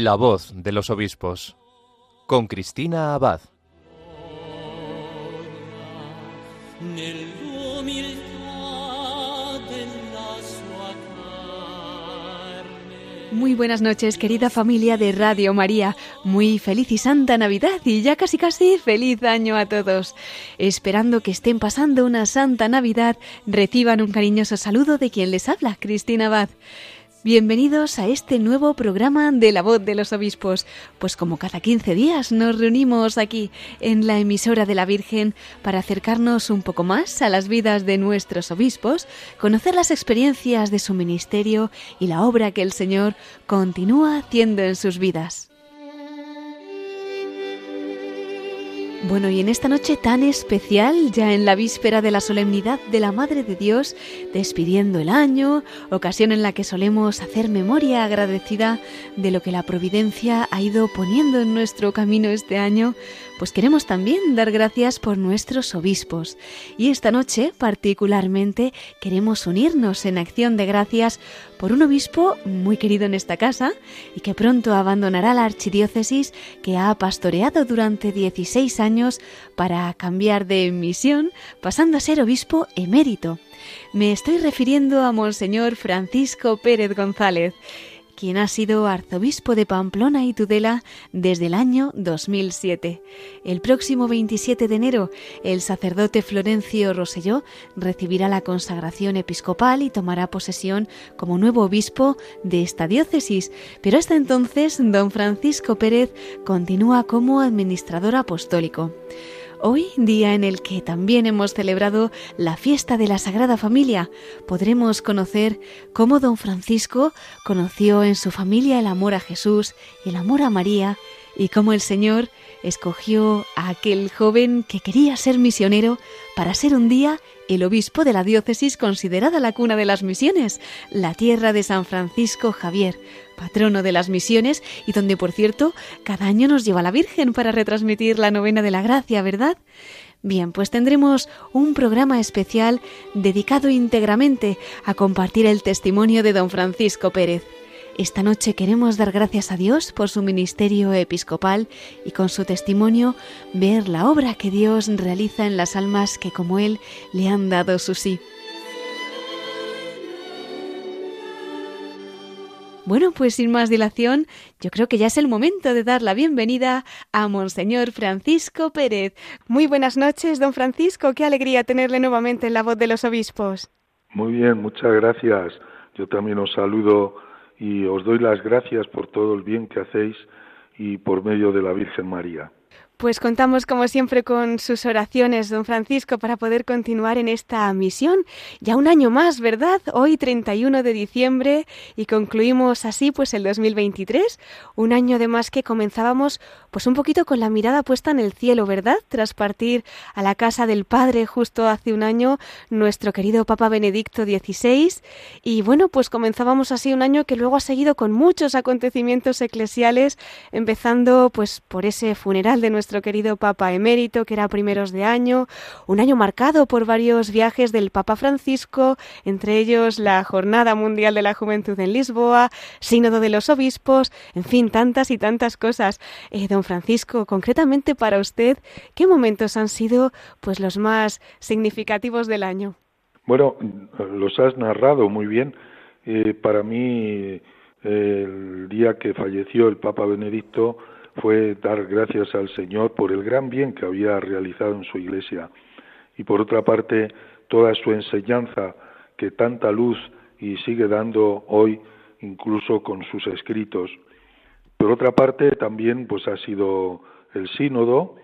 La voz de los obispos con Cristina Abad. Muy buenas noches, querida familia de Radio María. Muy feliz y santa Navidad y ya casi casi feliz año a todos. Esperando que estén pasando una santa Navidad, reciban un cariñoso saludo de quien les habla, Cristina Abad. Bienvenidos a este nuevo programa de La Voz de los Obispos. Pues como cada 15 días nos reunimos aquí en la emisora de la Virgen para acercarnos un poco más a las vidas de nuestros obispos, conocer las experiencias de su ministerio y la obra que el Señor continúa haciendo en sus vidas. Bueno, y en esta noche tan especial, ya en la víspera de la solemnidad de la Madre de Dios, despidiendo el año, ocasión en la que solemos hacer memoria agradecida de lo que la Providencia ha ido poniendo en nuestro camino este año, pues queremos también dar gracias por nuestros obispos. Y esta noche, particularmente, queremos unirnos en acción de gracias por un obispo muy querido en esta casa y que pronto abandonará la archidiócesis que ha pastoreado durante 16 años para cambiar de misión, pasando a ser obispo emérito. Me estoy refiriendo a Monseñor Francisco Pérez González quien ha sido arzobispo de Pamplona y Tudela desde el año 2007. El próximo 27 de enero, el sacerdote Florencio Roselló recibirá la consagración episcopal y tomará posesión como nuevo obispo de esta diócesis, pero hasta entonces don Francisco Pérez continúa como administrador apostólico. Hoy, día en el que también hemos celebrado la fiesta de la Sagrada Familia, podremos conocer cómo don Francisco conoció en su familia el amor a Jesús y el amor a María y cómo el Señor escogió a aquel joven que quería ser misionero para ser un día el obispo de la diócesis considerada la cuna de las misiones, la tierra de San Francisco Javier, patrono de las misiones y donde, por cierto, cada año nos lleva la Virgen para retransmitir la novena de la gracia, ¿verdad? Bien, pues tendremos un programa especial dedicado íntegramente a compartir el testimonio de don Francisco Pérez. Esta noche queremos dar gracias a Dios por su ministerio episcopal y con su testimonio ver la obra que Dios realiza en las almas que como Él le han dado su sí. Bueno, pues sin más dilación, yo creo que ya es el momento de dar la bienvenida a Monseñor Francisco Pérez. Muy buenas noches, don Francisco. Qué alegría tenerle nuevamente en la voz de los obispos. Muy bien, muchas gracias. Yo también os saludo y os doy las gracias por todo el bien que hacéis y por medio de la Virgen María. Pues contamos como siempre con sus oraciones, don Francisco, para poder continuar en esta misión. Ya un año más, ¿verdad? Hoy 31 de diciembre y concluimos así pues el 2023, un año además que comenzábamos pues un poquito con la mirada puesta en el cielo, ¿verdad? Tras partir a la casa del Padre justo hace un año nuestro querido Papa Benedicto XVI y bueno, pues comenzábamos así un año que luego ha seguido con muchos acontecimientos eclesiales, empezando pues por ese funeral de nuestro nuestro querido Papa emérito, que era primeros de año, un año marcado por varios viajes del Papa Francisco, entre ellos la Jornada Mundial de la Juventud en Lisboa, Sínodo de los Obispos, en fin, tantas y tantas cosas. Eh, don Francisco, concretamente para usted, ¿qué momentos han sido pues los más significativos del año? Bueno, los has narrado muy bien. Eh, para mí, el día que falleció el Papa Benedicto, fue dar gracias al Señor por el gran bien que había realizado en su iglesia y por otra parte toda su enseñanza que tanta luz y sigue dando hoy incluso con sus escritos. Por otra parte también pues ha sido el sínodo,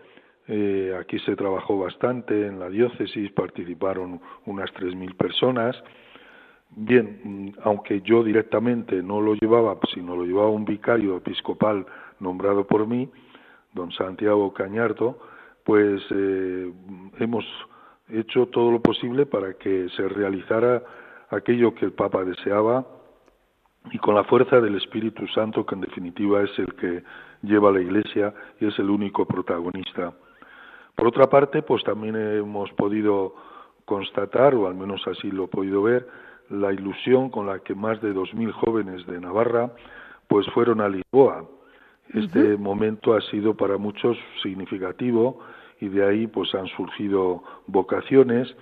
eh, aquí se trabajó bastante en la diócesis, participaron unas 3.000 personas. Bien, aunque yo directamente no lo llevaba, sino lo llevaba un vicario episcopal nombrado por mí, don Santiago Cañardo, pues eh, hemos hecho todo lo posible para que se realizara aquello que el Papa deseaba y con la fuerza del Espíritu Santo, que en definitiva es el que lleva a la Iglesia y es el único protagonista. Por otra parte, pues también hemos podido constatar, o al menos así lo he podido ver, la ilusión con la que más de dos mil jóvenes de Navarra pues fueron a Lisboa. Este momento ha sido para muchos significativo y de ahí pues han surgido vocaciones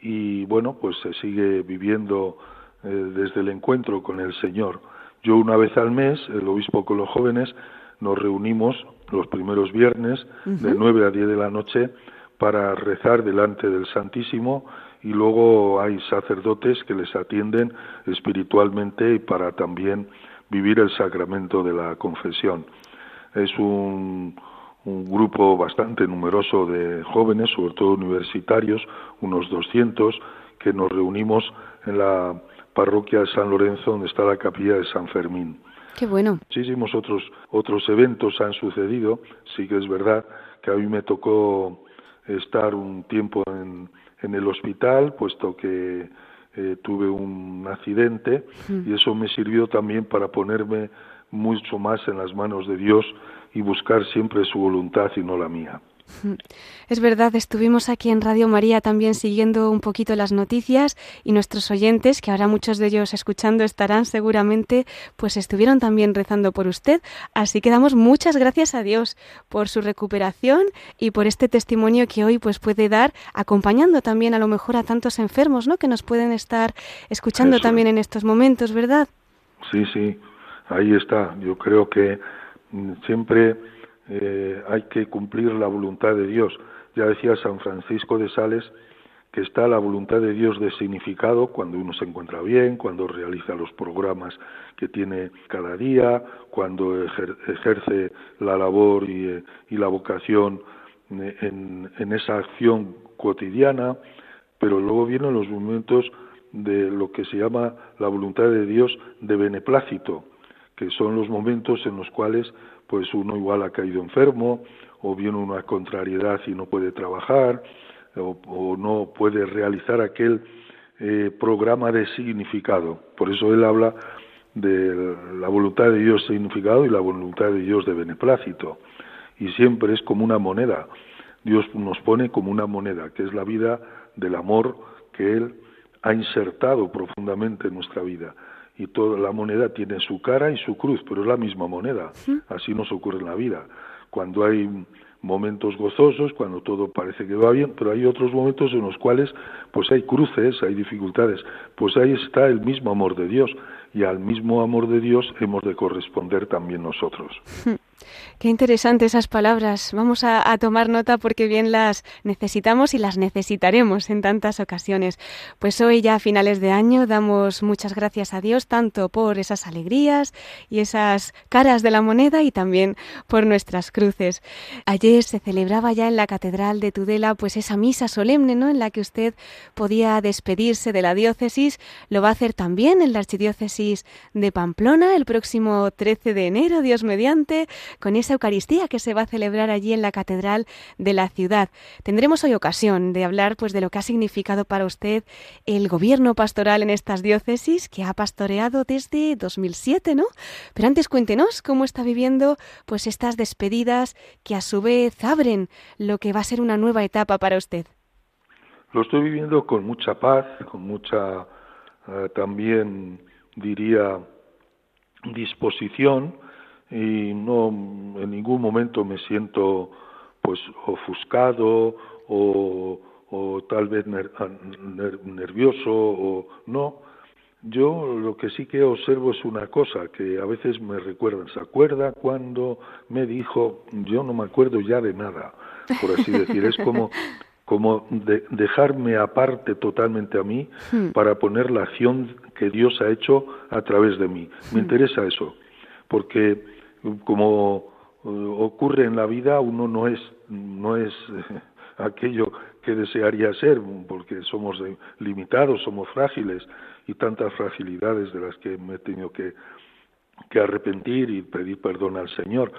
y bueno, pues se sigue viviendo eh, desde el encuentro con el Señor. Yo una vez al mes, el obispo con los jóvenes, nos reunimos los primeros viernes de 9 a 10 de la noche para rezar delante del Santísimo y luego hay sacerdotes que les atienden espiritualmente y para también vivir el sacramento de la confesión. Es un, un grupo bastante numeroso de jóvenes, sobre todo universitarios, unos 200, que nos reunimos en la parroquia de San Lorenzo, donde está la capilla de San Fermín. Qué bueno. Muchísimos otros, otros eventos han sucedido. Sí que es verdad que a mí me tocó estar un tiempo en, en el hospital, puesto que eh, tuve un accidente y eso me sirvió también para ponerme mucho más en las manos de Dios y buscar siempre su voluntad y no la mía. Es verdad, estuvimos aquí en Radio María también siguiendo un poquito las noticias y nuestros oyentes, que ahora muchos de ellos escuchando estarán seguramente, pues estuvieron también rezando por usted. Así que damos muchas gracias a Dios por su recuperación y por este testimonio que hoy pues puede dar, acompañando también a lo mejor a tantos enfermos, ¿no? Que nos pueden estar escuchando también en estos momentos, ¿verdad? Sí, sí, ahí está. Yo creo que siempre eh, hay que cumplir la voluntad de Dios. Ya decía San Francisco de Sales que está la voluntad de Dios de significado cuando uno se encuentra bien, cuando realiza los programas que tiene cada día, cuando ejerce la labor y, eh, la vocación eh, en, en, esa acción cotidiana, pero luego vienen los momentos de lo que se llama la voluntad de Dios de beneplácito, que son los momentos en los cuales pues uno igual ha caído enfermo o viene una contrariedad y no puede trabajar o, no puede realizar aquel eh, programa de significado. Por eso él habla de la voluntad de Dios significado y la voluntad de Dios de beneplácito. Y siempre es como una moneda. Dios nos pone como una moneda, que es la vida del amor que Él ha insertado profundamente en nuestra vida y toda la moneda tiene su cara y su cruz, pero es la misma moneda. Así nos ocurre en la vida. Cuando hay momentos gozosos, cuando todo parece que va bien, pero hay otros momentos en los cuales pues hay cruces, hay dificultades. Pues ahí está el mismo amor de Dios y al mismo amor de Dios hemos de corresponder también nosotros. Qué interesante esas palabras. Vamos a, tomar nota porque bien las necesitamos y las necesitaremos en tantas ocasiones. Pues hoy ya a finales de año damos muchas gracias a Dios tanto por esas alegrías y esas caras de la moneda y también por nuestras cruces. Ayer se celebraba ya en la Catedral de Tudela pues esa misa solemne, ¿no? En la que usted podía despedirse de la diócesis. Lo va a hacer también en la Archidiócesis de Pamplona el próximo 13 de enero, Dios mediante con esa Eucaristía que se va a celebrar allí en la Catedral de la ciudad. Tendremos hoy ocasión de hablar pues de lo que ha significado para usted el gobierno pastoral en estas diócesis que ha pastoreado desde 2007, ¿no? Pero antes cuéntenos cómo está viviendo pues estas despedidas que a su vez abren lo que va a ser una nueva etapa para usted. Lo estoy viviendo con mucha paz, con mucha eh, también diría disposición y no en ningún momento me siento pues ofuscado o, o tal vez nervioso o no yo lo que sí que observo es una cosa que a veces me recuerdan se acuerda cuando me dijo yo no me acuerdo ya de nada por así decir es como como de dejarme aparte totalmente a mí hmm. para poner la acción que Dios ha hecho a través de mí me hmm. interesa eso porque como eh, ocurre en la vida, uno no es, no es aquello que desearía ser, porque somos limitados, somos frágiles y tantas fragilidades de las que me he tenido que, que arrepentir y pedir perdón al Señor.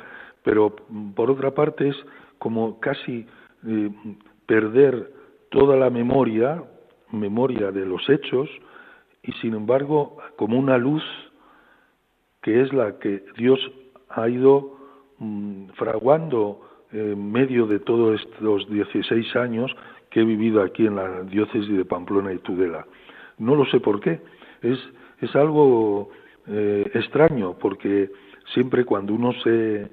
Pero por otra parte es como casi eh, perder toda la memoria, memoria de los hechos, y sin embargo como una luz que es la que Dios ha ido mm, fraguando en medio de todos estos 16 años que he vivido aquí en la diócesis de Pamplona y Tudela. No lo sé por qué. Es, es algo eh, extraño, porque siempre cuando uno se,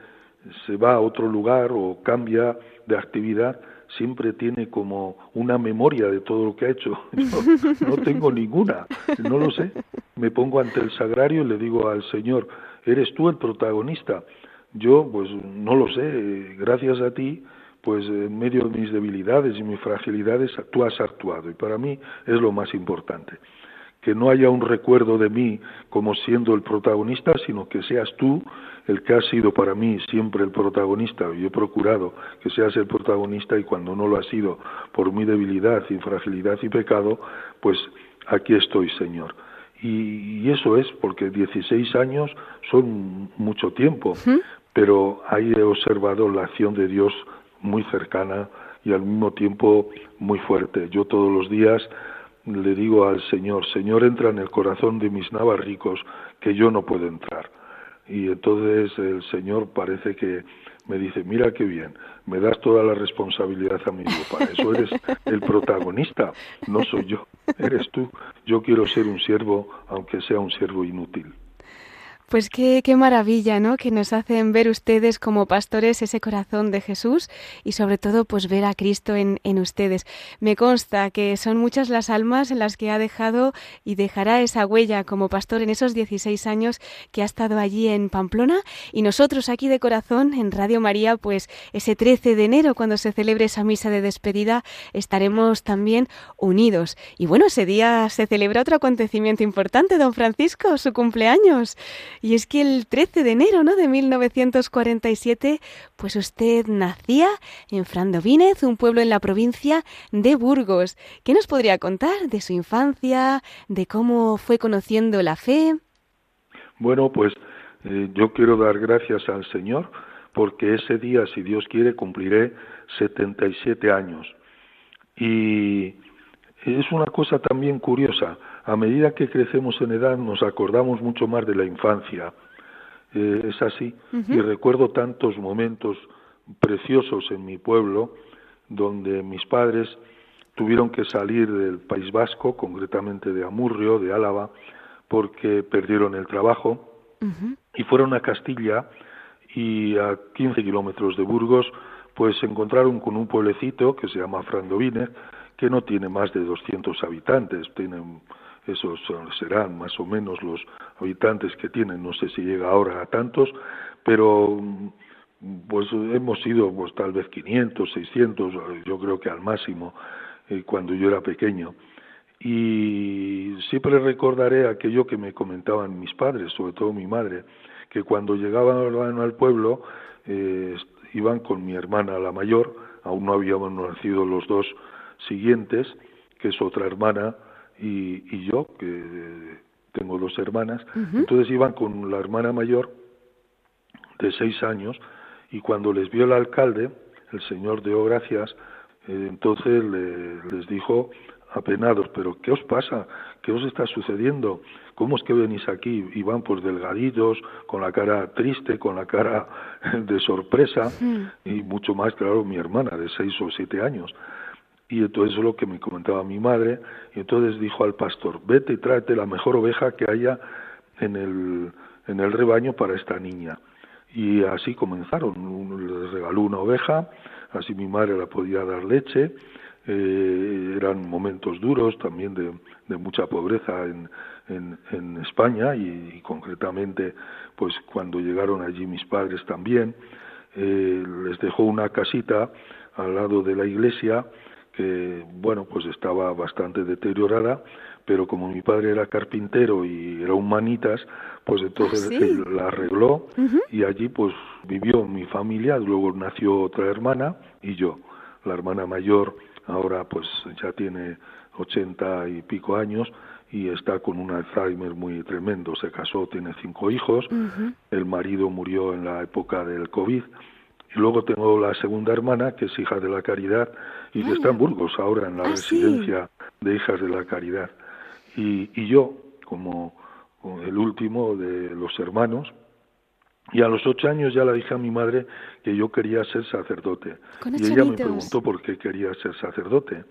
se va a otro lugar o cambia de actividad, siempre tiene como una memoria de todo lo que ha hecho. no tengo ninguna, no lo sé. Me pongo ante el sagrario y le digo al Señor, eres tú el protagonista. Yo, pues no lo sé, gracias a ti, pues en medio de mis debilidades y mis fragilidades, tú has actuado. Y para mí es lo más importante que no haya un recuerdo de mí como siendo el protagonista, sino que seas tú el que has sido para mí siempre el protagonista. Yo he procurado que seas el protagonista y cuando no lo has sido por mi debilidad, fragilidad y pecado, pues aquí estoy, Señor. Y, eso es porque 16 años son mucho tiempo, pero ahí he observado la acción de Dios muy cercana y al mismo tiempo muy fuerte. Yo todos los días le digo al Señor, Señor, entra en el corazón de mis navarricos que yo no puedo entrar. Y entonces el Señor parece que me dice, mira qué bien, me das toda la responsabilidad a mí, para eso eres el protagonista, no soy yo, eres tú. Yo quiero ser un siervo, aunque sea un siervo inútil. Pues qué, qué, maravilla, ¿no? Que nos hacen ver ustedes como pastores ese corazón de Jesús y sobre todo pues ver a Cristo en, en, ustedes. Me consta que son muchas las almas en las que ha dejado y dejará esa huella como pastor en esos 16 años que ha estado allí en Pamplona y nosotros aquí de corazón en Radio María pues ese 13 de enero cuando se celebre esa misa de despedida estaremos también unidos. Y bueno, ese día se celebra otro acontecimiento importante, don Francisco, su cumpleaños. Y es que el 13 de enero ¿no? de 1947, pues usted nacía en Frandovínez, un pueblo en la provincia de Burgos. ¿Qué nos podría contar de su infancia, de cómo fue conociendo la fe? Bueno, pues eh, yo quiero dar gracias al Señor porque ese día, si Dios quiere, cumpliré 77 años. Y es una cosa también curiosa a medida que crecemos en edad nos acordamos mucho más de la infancia. Eh, es así. Y recuerdo tantos momentos preciosos en mi pueblo donde mis padres tuvieron que salir del País Vasco, concretamente de Amurrio, de Álava, porque perdieron el trabajo y fueron a Castilla y a 15 kilómetros de Burgos pues se encontraron con un pueblecito que se llama Frandovine que no tiene más de 200 habitantes, tienen esos serán más o menos los habitantes que tienen, no sé si llega ahora a tantos, pero pues hemos sido pues tal vez 500, 600, yo creo que al máximo eh, cuando yo era pequeño. Y siempre recordaré aquello que me comentaban mis padres, sobre todo mi madre, que cuando llegaban al pueblo eh, iban con mi hermana la mayor, aún no habíamos nacido los dos siguientes, que es otra hermana y, yo, que tengo dos hermanas, entonces iban con la hermana mayor de seis años y cuando les vio el alcalde, el señor dio gracias, eh, entonces les dijo apenados, pero ¿qué os pasa? ¿Qué os está sucediendo? ¿Cómo es que venís aquí? Y van pues delgaditos, con la cara triste, con la cara de sorpresa y mucho más, claro, mi hermana de seis o siete años. Y entonces es lo que me comentaba mi madre, y entonces dijo al pastor, vete y tráete la mejor oveja que haya en el, en el rebaño para esta niña. Y así comenzaron, les regaló una oveja, así mi madre la podía dar leche, eh, eran momentos duros también de, de mucha pobreza en, en, en España y, concretamente pues cuando llegaron allí mis padres también, eh, les dejó una casita al lado de la iglesia que bueno pues estaba bastante deteriorada pero como mi padre era carpintero y era un manitas pues entonces ¿Ah, él la arregló y allí pues vivió mi familia luego nació otra hermana y yo. La hermana mayor ahora pues ya tiene ochenta y pico años y está con un Alzheimer muy tremendo. Se casó, tiene cinco hijos, el marido murió en la época del COVID y luego tengo la segunda hermana, que es hija de la caridad, y que está en Burgos ahora, en la ah, residencia de hijas de la caridad. Y, y yo, como el último de los hermanos, y a los ocho años ya le dije a mi madre que yo quería ser sacerdote. Y ella me preguntó por qué quería ser sacerdote.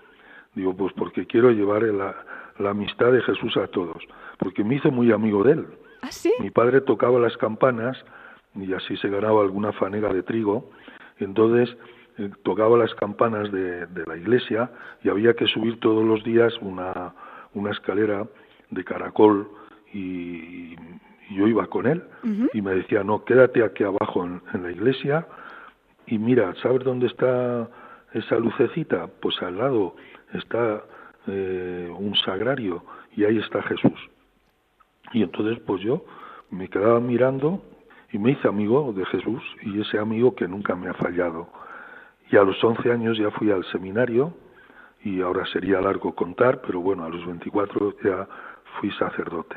Digo, pues porque quiero llevar la, la amistad de Jesús a todos, porque me hice muy amigo de él. ¿Ah, sí? Mi padre tocaba las campanas y así se ganaba alguna fanega de trigo. Entonces eh, tocaba las campanas de, la iglesia y había que subir todos los días una, una escalera de caracol y, yo iba con él y me decía, no, quédate aquí abajo en, la iglesia y mira, ¿sabes dónde está esa lucecita? Pues al lado está eh, un sagrario y ahí está Jesús. Y entonces pues yo me quedaba mirando y me hice amigo de Jesús y ese amigo que nunca me ha fallado. Y a los 11 años ya fui al seminario y ahora sería largo contar, pero bueno, a los 24 ya fui sacerdote.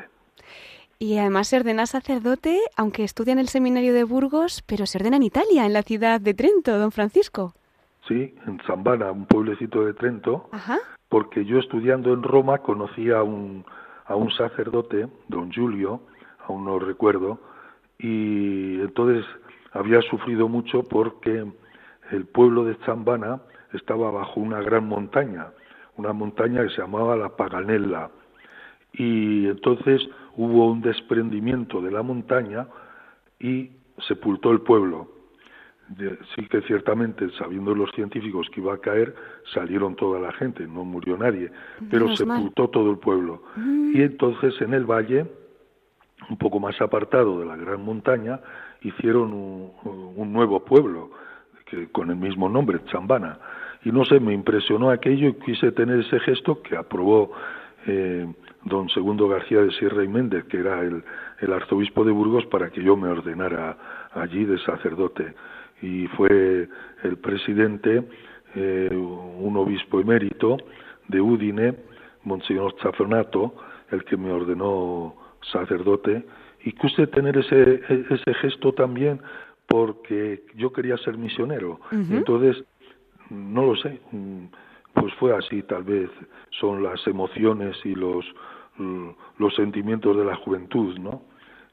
Y además se ordena sacerdote, aunque estudia en el seminario de Burgos, pero se ordena en Italia, en la ciudad de Trento, don Francisco. Sí, en Zambana, un pueblecito de Trento, porque yo estudiando en Roma conocí a un, a un sacerdote, don Julio, aún no recuerdo, y entonces había sufrido mucho porque el pueblo de Zambana estaba bajo una gran montaña, una montaña que se llamaba la Paganella, y entonces hubo un desprendimiento de la montaña y sepultó el pueblo. Sí que ciertamente, sabiendo los científicos que iba a caer, salieron toda la gente, no murió nadie, pero sepultó todo el pueblo. Mm. Y entonces en el valle, un poco más apartado de la gran montaña, hicieron un, nuevo pueblo que, con el mismo nombre, Chambana. Y no sé, me impresionó aquello y quise tener ese gesto que aprobó eh, don Segundo García de Sierra y Méndez, que era el, arzobispo de Burgos, para que yo me ordenara allí de sacerdote. Y fue el presidente, eh, un obispo emérito de Udine, Monseñor Zafronato, el que me ordenó sacerdote. Y quise tener ese, ese gesto también porque yo quería ser misionero. Entonces, no lo sé, pues fue así, tal vez son las emociones y los los sentimientos de la juventud, ¿no?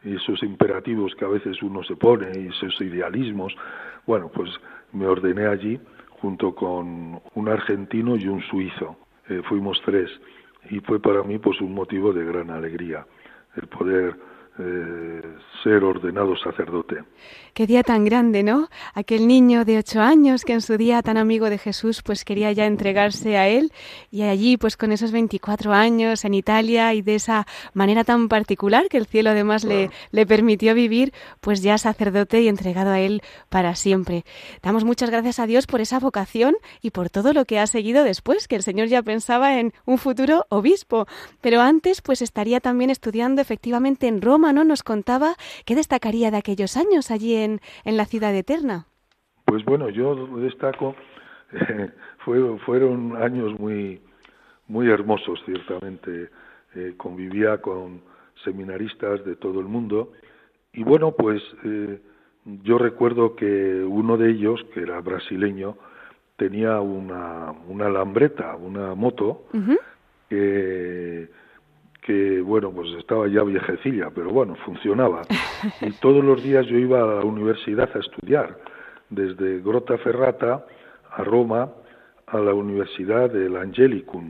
Y esos imperativos que a veces uno se pone y esos idealismos. Bueno, pues me ordené allí junto con un argentino y un suizo. Eh, fuimos tres y fue para mí pues un motivo de gran alegría el poder eh, ser ordenado sacerdote. Qué día tan grande, ¿no? Aquel niño de ocho años que en su día tan amigo de Jesús, pues quería ya entregarse a él y allí, pues con esos 24 años en Italia y de esa manera tan particular que el cielo además le, le permitió vivir, pues ya sacerdote y entregado a él para siempre. Damos muchas gracias a Dios por esa vocación y por todo lo que ha seguido después, que el Señor ya pensaba en un futuro obispo. Pero antes, pues estaría también estudiando efectivamente en Roma ¿no? Nos contaba qué destacaría de aquellos años allí en, en la ciudad eterna. Pues bueno, yo destaco, fueron años muy, muy hermosos, ciertamente. Eh, convivía con seminaristas de todo el mundo y bueno, pues eh, yo recuerdo que uno de ellos, que era brasileño, tenía una, una lambreta, una moto, que que bueno, pues estaba ya viejecilla, pero bueno, funcionaba. Y todos los días yo iba a la universidad a estudiar, desde Grota Ferrata a Roma, a la Universidad del Angelicum,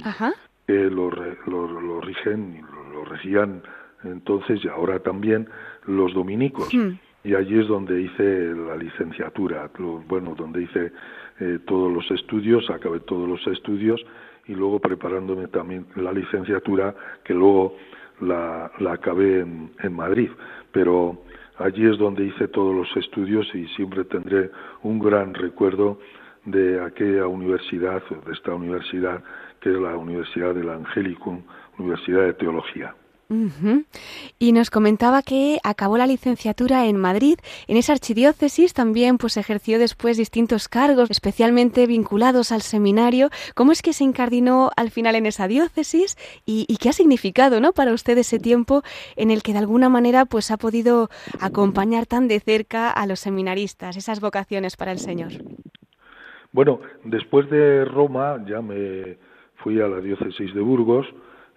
que lo, lo, lo, rigen, lo regían entonces y ahora también los dominicos. Hmm. Y allí es donde hice la licenciatura, bueno, donde hice eh, todos los estudios, acabé todos los estudios y luego preparándome también la licenciatura que luego la, la acabé en, en Madrid. Pero allí es donde hice todos los estudios y siempre tendré un gran recuerdo de aquella universidad, de esta universidad, que es la Universidad del Angelicum, Universidad de Teología. Y nos comentaba que acabó la licenciatura en Madrid. En esa archidiócesis también pues ejerció después distintos cargos, especialmente vinculados al seminario. ¿Cómo es que se incardinó al final en esa diócesis y, qué ha significado, ¿no? Para usted ese tiempo en el que de alguna manera pues ha podido acompañar tan de cerca a los seminaristas, esas vocaciones para el Señor. Bueno, después de Roma ya me fui a la diócesis de Burgos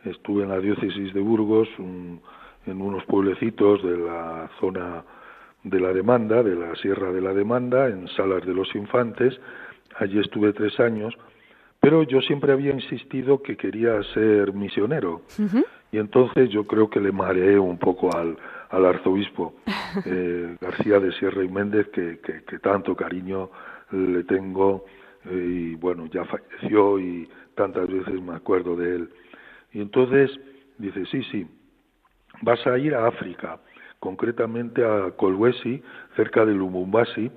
estuve en la diócesis de Burgos, en unos pueblecitos de la zona de la demanda, de la Sierra de la Demanda, en Salas de los Infantes. Allí estuve tres años, pero yo siempre había insistido que quería ser misionero. Y entonces yo creo que le mareé un poco al, al arzobispo eh, García de Sierra y Méndez, que, que, tanto cariño le tengo, eh, y bueno, ya falleció y tantas veces me acuerdo de él. Y entonces dice, sí, sí, vas a ir a África, concretamente a Kolwezi, cerca de Lubumbashi,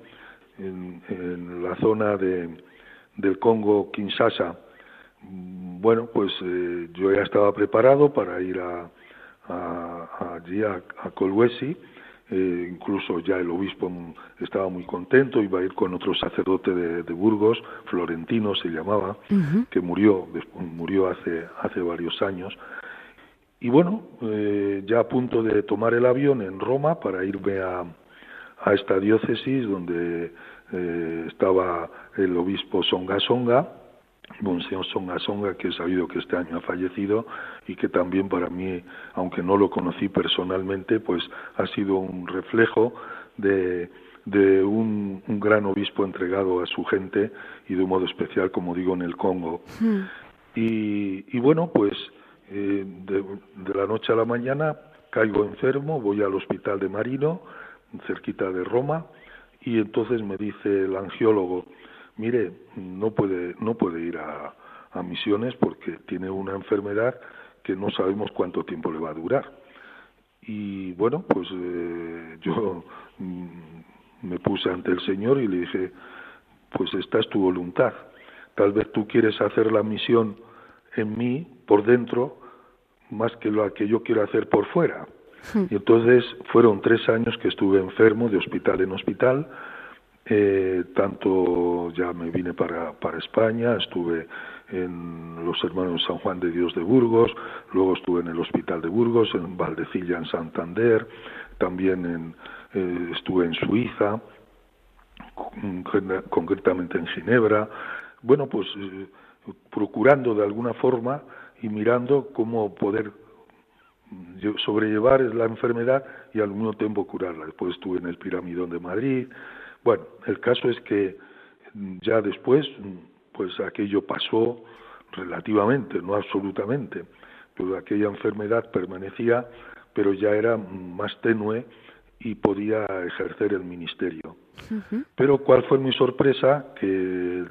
en, en la zona de, del Congo Kinshasa. Bueno, pues eh, yo ya estaba preparado para ir a, allí a, a Kolwezi, eh, incluso ya el obispo estaba muy contento, iba a ir con otro sacerdote de, Burgos, Florentino se llamaba, que murió, murió hace, hace varios años. Y bueno, eh, ya a punto de tomar el avión en Roma para irme a, a esta diócesis donde eh, estaba el obispo Songa Songa, Monseñor Songa Songa, que he sabido que este año ha fallecido y que también para mí, aunque no lo conocí personalmente, pues ha sido un reflejo de, de un, gran obispo entregado a su gente y de un modo especial, como digo, en el Congo. Hmm. Y, bueno, pues eh, de, de, la noche a la mañana caigo enfermo, voy al hospital de Marino, cerquita de Roma, y entonces me dice el angiólogo, mire, no puede, no puede ir a, misiones porque tiene una enfermedad que no sabemos cuánto tiempo le va a durar. Y bueno, pues eh, yo mm, me puse ante el Señor y le dije, pues esta es tu voluntad. Tal vez tú quieres hacer la misión en mí, por dentro, más que lo que yo quiero hacer por fuera. Hmm. Y entonces fueron tres años que estuve enfermo de hospital en hospital, eh, tanto ya me vine para, para España, estuve en los hermanos San Juan de Dios de Burgos, luego estuve en el Hospital de Burgos, en Valdecilla, en Santander, también eh, estuve en Suiza, concretamente en Ginebra, bueno, pues eh, procurando de alguna forma y mirando cómo poder sobrellevar la enfermedad y al mismo tiempo curarla. Después estuve en el Piramidón de Madrid, bueno, el caso es que mm, ya después, mm, pues aquello pasó relativamente, no absolutamente, pero aquella enfermedad permanecía, pero ya era más tenue y podía ejercer el ministerio. Pero cuál fue mi sorpresa que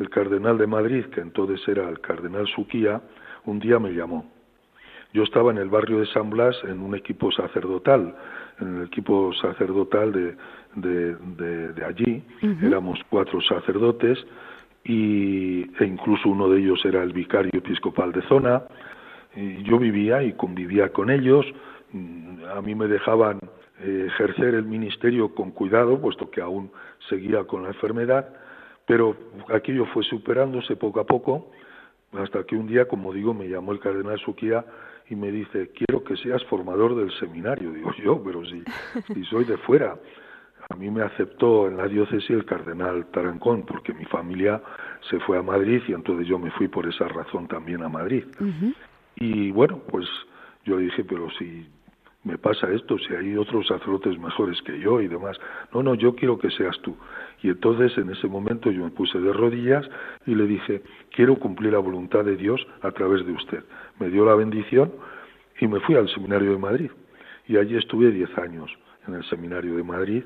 el, cardenal de Madrid, que entonces era el cardenal Suquía, un día me llamó. Yo estaba en el barrio de San Blas en un equipo sacerdotal, en el equipo sacerdotal de, de, de, allí, éramos cuatro sacerdotes y, e incluso uno de ellos era el vicario episcopal de zona. Y yo vivía y convivía con ellos, mm, a mí me dejaban eh, ejercer el ministerio con cuidado, puesto que aún seguía con la enfermedad, pero aquello fue superándose poco a poco, hasta que un día, como digo, me llamó el cardenal Suquía y me dice, quiero que seas formador del seminario. Digo yo, pero si, si soy de fuera. A mí me aceptó en la diócesis el cardenal Tarancón, porque mi familia se fue a Madrid y entonces yo me fui por esa razón también a Madrid. Y bueno, pues yo le dije, pero si me pasa esto, si hay otros sacerdotes mejores que yo y demás, no, no, yo quiero que seas tú. Y entonces en ese momento yo me puse de rodillas y le dije, quiero cumplir la voluntad de Dios a través de usted. Me dio la bendición y me fui al seminario de Madrid. Y allí estuve diez años en el seminario de Madrid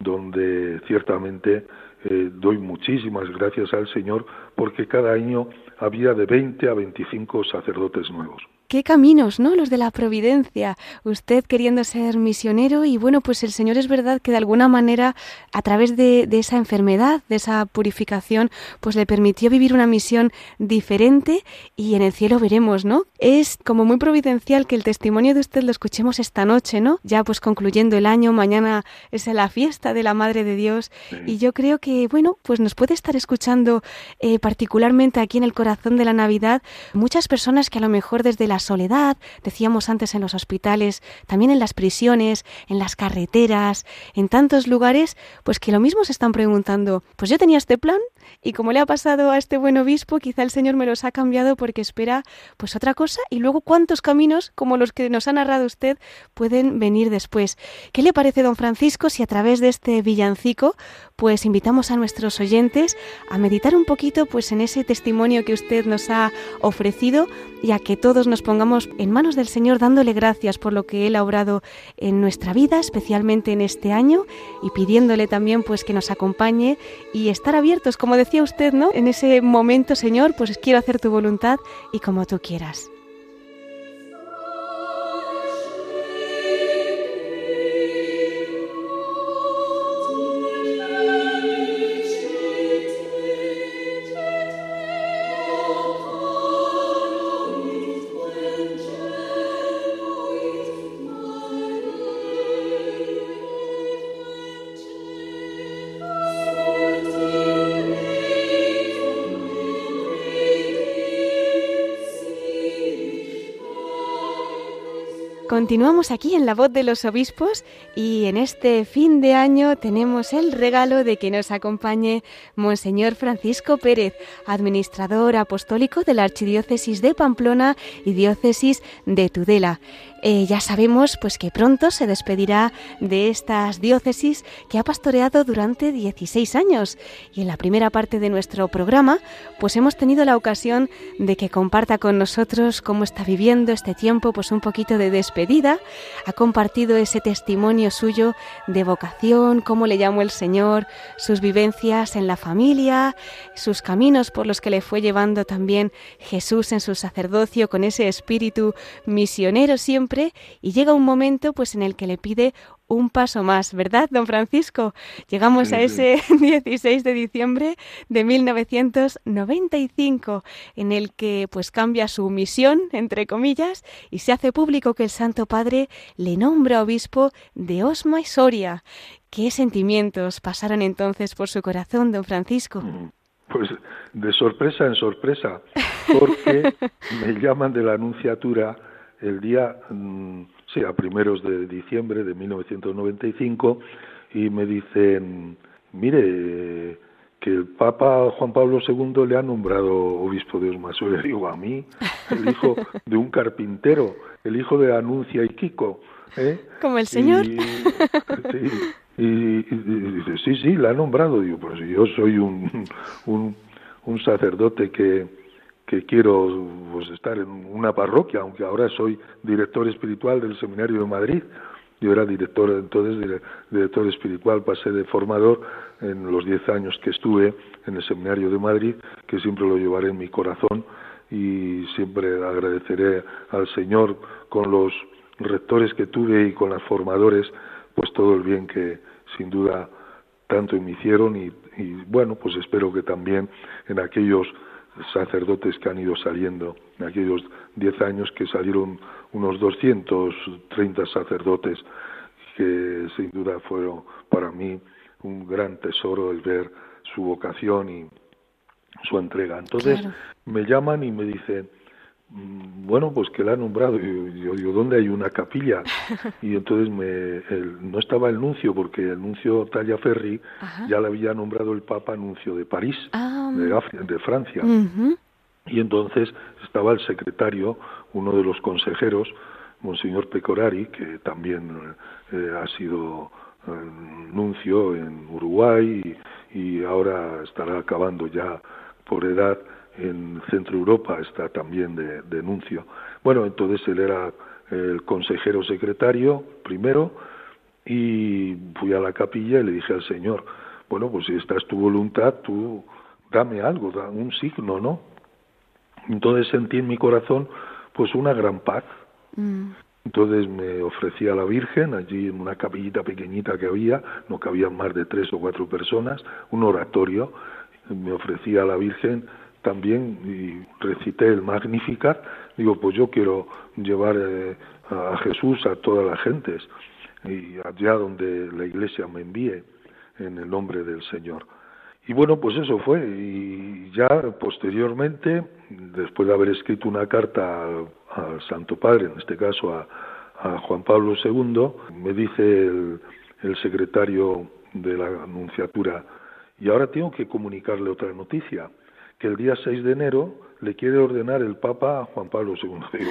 donde ciertamente eh, doy muchísimas gracias al Señor porque cada año había de 20 a 25 sacerdotes nuevos qué caminos, ¿no? Los de la providencia. Usted queriendo ser misionero y bueno, pues el Señor es verdad que de alguna manera a través de, esa enfermedad, de esa purificación, pues le permitió vivir una misión diferente y en el cielo veremos, ¿no? Es como muy providencial que el testimonio de usted lo escuchemos esta noche, ¿no? Ya pues concluyendo el año, mañana es la fiesta de la Madre de Dios y yo creo que, bueno, pues nos puede estar escuchando eh, particularmente aquí en el corazón de la Navidad muchas personas que a lo mejor desde la soledad, decíamos antes en los hospitales, también en las prisiones, en las carreteras, en tantos lugares, pues que lo mismo se están preguntando, pues yo tenía este plan y como le ha pasado a este buen obispo, quizá el Señor me los ha cambiado porque espera pues otra cosa y luego cuántos caminos como los que nos ha narrado usted pueden venir después. ¿Qué le parece, don Francisco, si a través de este villancico pues invitamos a nuestros oyentes a meditar un poquito pues en ese testimonio que usted nos ha ofrecido y a que todos nos pongamos en manos del Señor dándole gracias por lo que Él ha obrado en nuestra vida, especialmente en este año, y pidiéndole también pues que nos acompañe y estar abiertos, como decía usted, ¿no? En ese momento, Señor, pues quiero hacer tu voluntad y como tú quieras. Continuamos aquí en la voz de los obispos y en este fin de año tenemos el regalo de que nos acompañe Monseñor Francisco Pérez, administrador apostólico de la Archidiócesis de Pamplona y Diócesis de Tudela. Eh, ya sabemos pues que pronto se despedirá de estas diócesis que ha pastoreado durante 16 años. Y en la primera parte de nuestro programa pues hemos tenido la ocasión de que comparta con nosotros cómo está viviendo este tiempo pues un poquito de despedida. Ha compartido ese testimonio suyo de vocación cómo le llamó el Señor sus vivencias en la familia sus caminos por los que le fue llevando también Jesús en su sacerdocio con ese espíritu misionero siempre y llega un momento pues en el que le pide un paso más, ¿verdad, don Francisco? Llegamos a ese 16 de diciembre de 1995 en el que pues cambia su misión, entre comillas, y se hace público que el Santo Padre le nombra obispo de Osma y Soria. ¿Qué sentimientos pasaron entonces por su corazón, don Francisco? Mm, pues de sorpresa en sorpresa, porque me llaman de la anunciatura el día, mm, sí, a primeros de diciembre de 1995 y me dicen, mire, que el Papa Juan Pablo II le ha nombrado obispo de Osma Le digo, a mí, el hijo de un carpintero, el hijo de Anuncia y Kiko. ¿eh? Como el Señor. Y, y, dice, sí, sí, la ha nombrado. Digo, pues yo soy un, un, un sacerdote que, que quiero pues, estar en una parroquia, aunque ahora soy director espiritual del Seminario de Madrid. Yo era director entonces, director espiritual, pasé de formador en los diez años que estuve en el Seminario de Madrid, que siempre lo llevaré en mi corazón y siempre agradeceré al Señor con los rectores que tuve y con los formadores, pues todo el bien que sin duda tanto me hicieron y, y bueno, pues espero que también en aquellos sacerdotes que han ido saliendo, en aquellos diez años que salieron unos 230 sacerdotes, que sin duda fueron para mí un gran tesoro el ver su vocación y su entrega. Entonces me llaman y me dicen, bueno, pues que la ha nombrado. Y yo digo, ¿dónde hay una capilla? Y entonces me, no estaba el nuncio, porque el nuncio Tallaferri ya le había nombrado el Papa nuncio de París, ah. de, Francia. Y entonces estaba el secretario, uno de los consejeros, Monseñor Pecorari, que también eh, ha sido eh, nuncio en Uruguay y ahora estará acabando ya por edad en Centro Europa está también de, denuncio. Bueno, entonces él era el consejero secretario primero y fui a la capilla y le dije al Señor, bueno, pues si esta es tu voluntad, tú dame algo, da un signo, ¿no? Entonces sentí en mi corazón pues una gran paz. Mm. Entonces me ofrecí a la Virgen allí en una capillita pequeñita que había, no cabían más de tres o cuatro personas, un oratorio. Me ofrecí a la Virgen también y recité el Magnificat, digo, pues yo quiero llevar eh, a Jesús a todas las gentes y allá donde la iglesia me envíe en el nombre del Señor. Y bueno, pues eso fue. Y ya posteriormente, después de haber escrito una carta al, Santo Padre, en este caso a, Juan Pablo II, me dice el, el secretario de la Anunciatura, y ahora tengo que comunicarle otra noticia que el día 6 de enero le quiere ordenar el Papa a Juan Pablo II. Digo,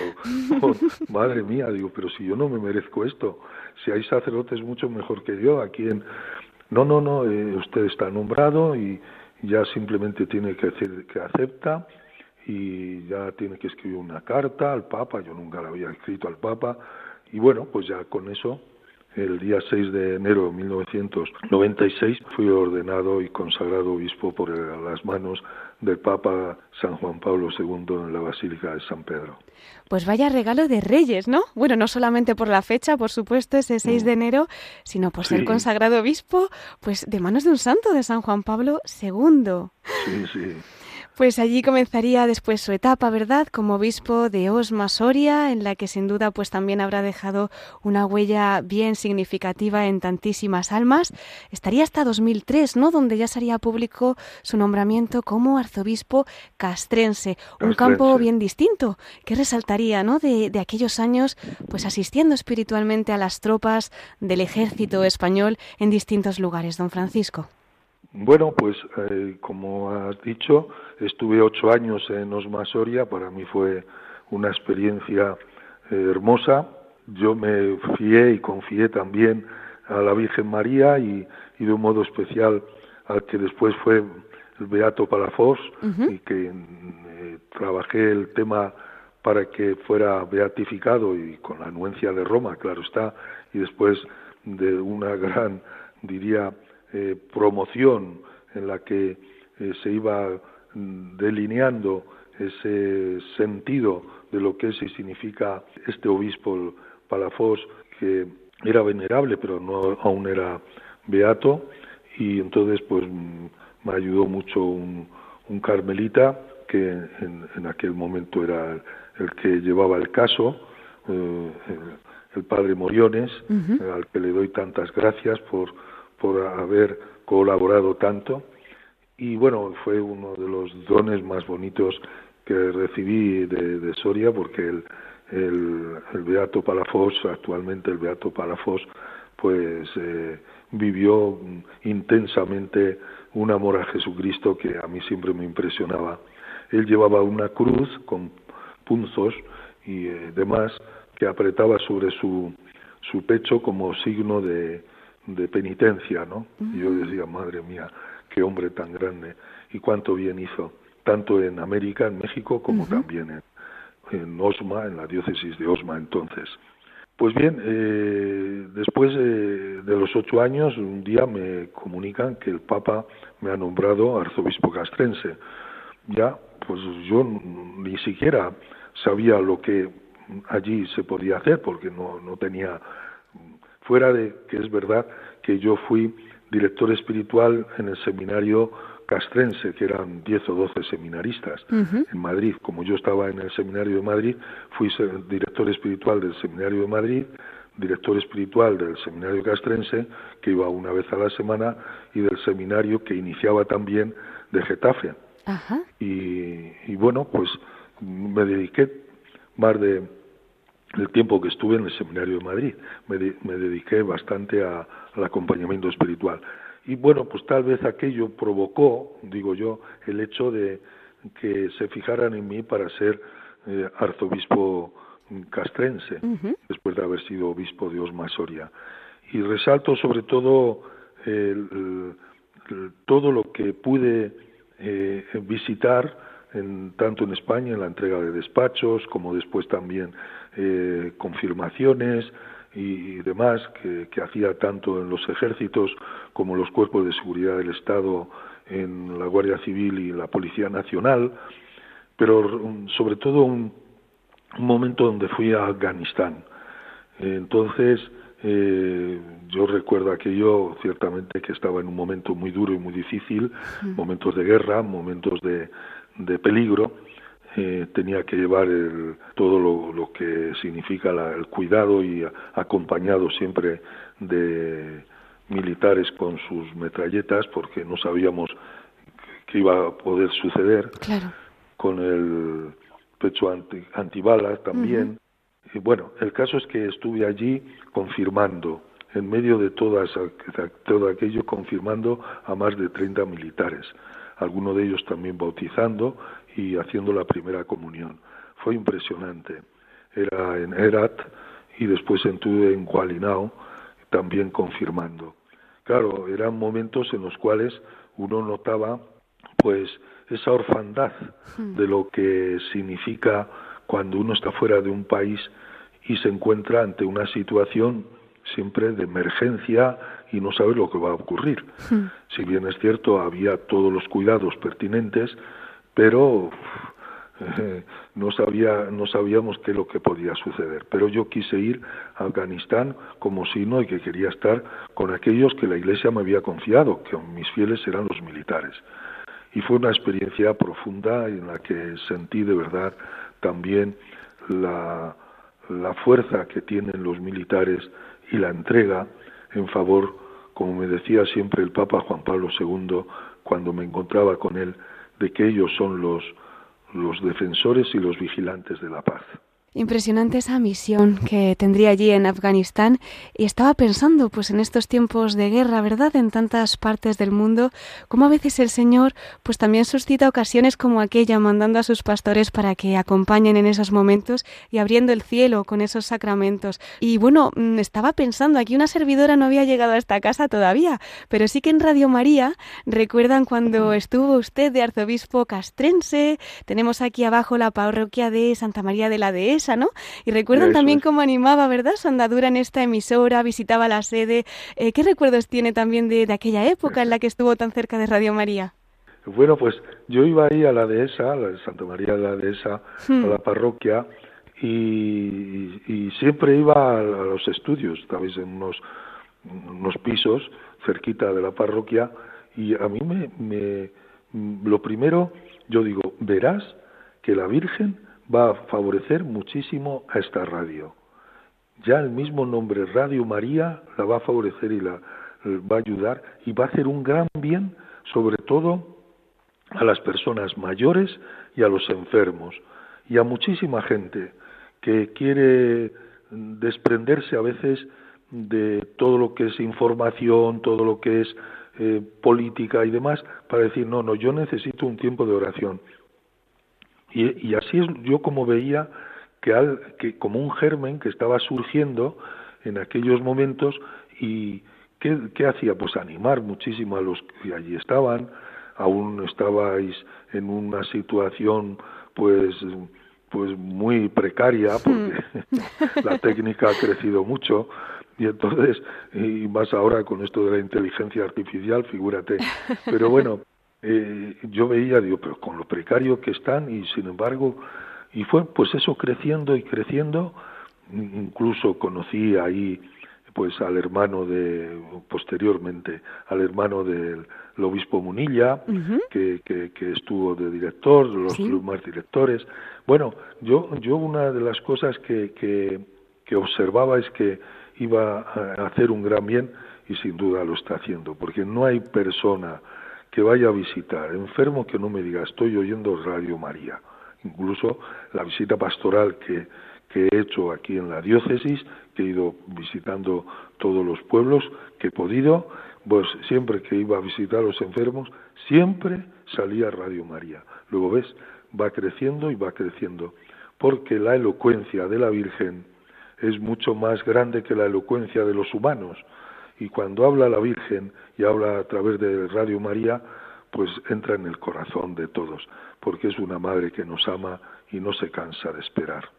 oh, madre mía, digo, pero si yo no me merezco esto, si hay sacerdotes mucho mejor que yo, a quien... No, no, no, eh, usted está nombrado y ya simplemente tiene que decir que acepta y ya tiene que escribir una carta al Papa, yo nunca la había escrito al Papa, y bueno, pues ya con eso el día 6 de enero de 1996 fui ordenado y consagrado obispo por las manos del Papa San Juan Pablo II en la Basílica de San Pedro. Pues vaya regalo de Reyes, ¿no? Bueno, no solamente por la fecha, por supuesto, ese 6 de mm. enero, sino por ser consagrado obispo, pues de manos de un santo de San Juan Pablo II. Sí, sí. Pues allí comenzaría después su etapa, ¿verdad?, como obispo de Osma Soria, en la que sin duda pues también habrá dejado una huella bien significativa en tantísimas almas. Estaría hasta 2003, ¿no?, donde ya sería público su nombramiento como arzobispo castrense, un campo bien distinto, que resaltaría, ¿no?, de, de aquellos años, pues asistiendo espiritualmente a las tropas del ejército español en distintos lugares, don Francisco. Bueno, pues eh, como has dicho, estuve ocho años en Osma Soria, para mí fue una experiencia eh, hermosa. Yo me fié y confié también a la Virgen María y, de un modo especial al que después fue el Beato Palafós y que eh, trabajé el tema para que fuera beatificado y con la anuencia de Roma, claro está, y después de una gran, diría, eh, promoción en la que eh, se iba mm, delineando ese sentido de lo que es y significa este obispo Palafós, que era venerable pero no aún era beato, y entonces pues mm, me ayudó mucho un, carmelita que en, aquel momento era el que llevaba el caso, eh, el, padre Moriones, al que le doy tantas gracias por por haber colaborado tanto y bueno, fue uno de los dones más bonitos que recibí de, Soria porque el, el, Beato Palafos, actualmente el Beato Palafos, pues eh, vivió intensamente un amor a Jesucristo que a mí siempre me impresionaba. Él llevaba una cruz con punzos y eh, demás que apretaba sobre su, su pecho como signo de, de penitencia, ¿no? Y yo decía, madre mía, qué hombre tan grande y cuánto bien hizo, tanto en América, en México, como también en, Osma, en la diócesis de Osma entonces. Pues bien, eh, después de, los ocho años, un día me comunican que el Papa me ha nombrado arzobispo castrense. Ya, pues yo ni siquiera sabía lo que allí se podía hacer, porque no, no tenía fuera de que es verdad que yo fui director espiritual en el seminario castrense, que eran 10 o 12 seminaristas en Madrid. Como yo estaba en el seminario de Madrid, fui director espiritual del seminario de Madrid, director espiritual del seminario castrense, que iba una vez a la semana, y del seminario que iniciaba también de Getafe. Y, y bueno, pues me dediqué más de el tiempo que estuve en el Seminario de Madrid. Me, dediqué bastante al acompañamiento espiritual. Y bueno, pues tal vez aquello provocó, digo yo, el hecho de que se fijaran en mí para ser eh, arzobispo castrense, después de haber sido obispo de Osma Soria. Y resalto sobre todo todo lo que pude eh, visitar, en, tanto en España, en la entrega de despachos, como después también eh, confirmaciones y, demás que, hacía tanto en los ejércitos como los cuerpos de seguridad del Estado, en la Guardia Civil y la Policía Nacional, pero sobre todo un, momento donde fui a Afganistán. Entonces, eh, yo recuerdo aquello ciertamente que estaba en un momento muy duro y muy difícil, momentos de guerra, momentos de, de peligro, eh, tenía que llevar todo lo, que significa el cuidado y acompañado siempre de militares con sus metralletas porque no sabíamos qué iba a poder suceder. Con el pecho antibalas también. Y bueno el caso es que estuve allí confirmando en medio de todas, todo aquello confirmando a más de 30 militares. Algunos de ellos también bautizando y haciendo la primera comunión. Fue impresionante. Era en Herat y después estuve en Gualinao también confirmando. Claro, eran momentos en los cuales uno notaba pues esa orfandad hmm. de lo que significa cuando uno está fuera de un país y se encuentra ante una situación siempre de emergencia y no sabe lo que va a ocurrir. Hmm. Si bien es cierto, había todos los cuidados pertinentes, pero no sabía no sabíamos qué es lo que podía suceder. Pero yo quise ir a Afganistán como no y que quería estar con aquellos que la Iglesia me había confiado que mis fieles eran los militares. Y fue una experiencia profunda en la que sentí de verdad también la fuerza que tienen los militares y la entrega en favor, como me decía siempre el Papa Juan Pablo II cuando me encontraba con él, de que ellos son los, los defensores y los vigilantes de la paz. Impresionante esa misión que tendría allí en Afganistán y estaba pensando pues en estos tiempos de guerra, ¿verdad? En tantas partes del mundo, cómo a veces el Señor pues también suscita ocasiones como aquella mandando a sus pastores para que acompañen en esos momentos y abriendo el cielo con esos sacramentos. Y bueno, mm, estaba pensando, aquí una servidora no había llegado a esta casa todavía, pero sí que en Radio María recuerdan cuando estuvo usted de arzobispo castrense, tenemos aquí abajo la parroquia de Santa María de la Dehesa, ¿no? Y recuerdan también cómo animaba, ¿verdad? Su andadura en esta emisora, visitaba la sede. Eh, ¿Qué recuerdos tiene también de, aquella época en la que estuvo tan cerca de Radio María? Bueno, pues yo iba ahí a la dehesa, a la de Santa María de la dehesa, a hmm. la parroquia, y, siempre iba a, los estudios, ¿sabéis? En unos, unos pisos cerquita de la parroquia, y a mí me, me, lo primero, yo digo, verás que la Virgen va a favorecer muchísimo a esta radio. Ya el mismo nombre Radio María la va a favorecer y la va a ayudar y va a hacer un gran bien, sobre todo a las personas mayores y a los enfermos y a muchísima gente que quiere desprenderse a veces de todo lo que es información, todo lo que es eh, política y demás, para decir, no, no, yo necesito un tiempo de oración. Y, así es yo como veía que, al, que como un germen que estaba surgiendo en aquellos momentos y ¿qué, ¿qué, hacía? Pues animar muchísimo a los que allí estaban, aún estabais en una situación pues pues muy precaria porque la técnica ha crecido mucho. Y entonces y más ahora con esto de la inteligencia artificial figúrate. Pero bueno eh, yo veía, digo, pero con lo precario que están y sin embargo, y fue pues eso creciendo y creciendo, incluso conocí ahí pues al hermano de, posteriormente, al hermano del obispo Munilla, que, que, estuvo de director, los más directores. Bueno, yo, yo una de las cosas que, que, que observaba es que iba a hacer un gran bien y sin duda lo está haciendo, porque no hay persona que vaya a visitar, enfermo que no me diga estoy oyendo Radio María. Incluso la visita pastoral que, que he hecho aquí en la diócesis, que he ido visitando todos los pueblos que he podido, pues siempre que iba a visitar a los enfermos, siempre salía Radio María. Luego ves, va creciendo y va creciendo, porque la elocuencia de la Virgen es mucho más grande que la elocuencia de los humanos y cuando habla la Virgen y habla a través de Radio María, pues entra en el corazón de todos, porque es una madre que nos ama y no se cansa de esperar.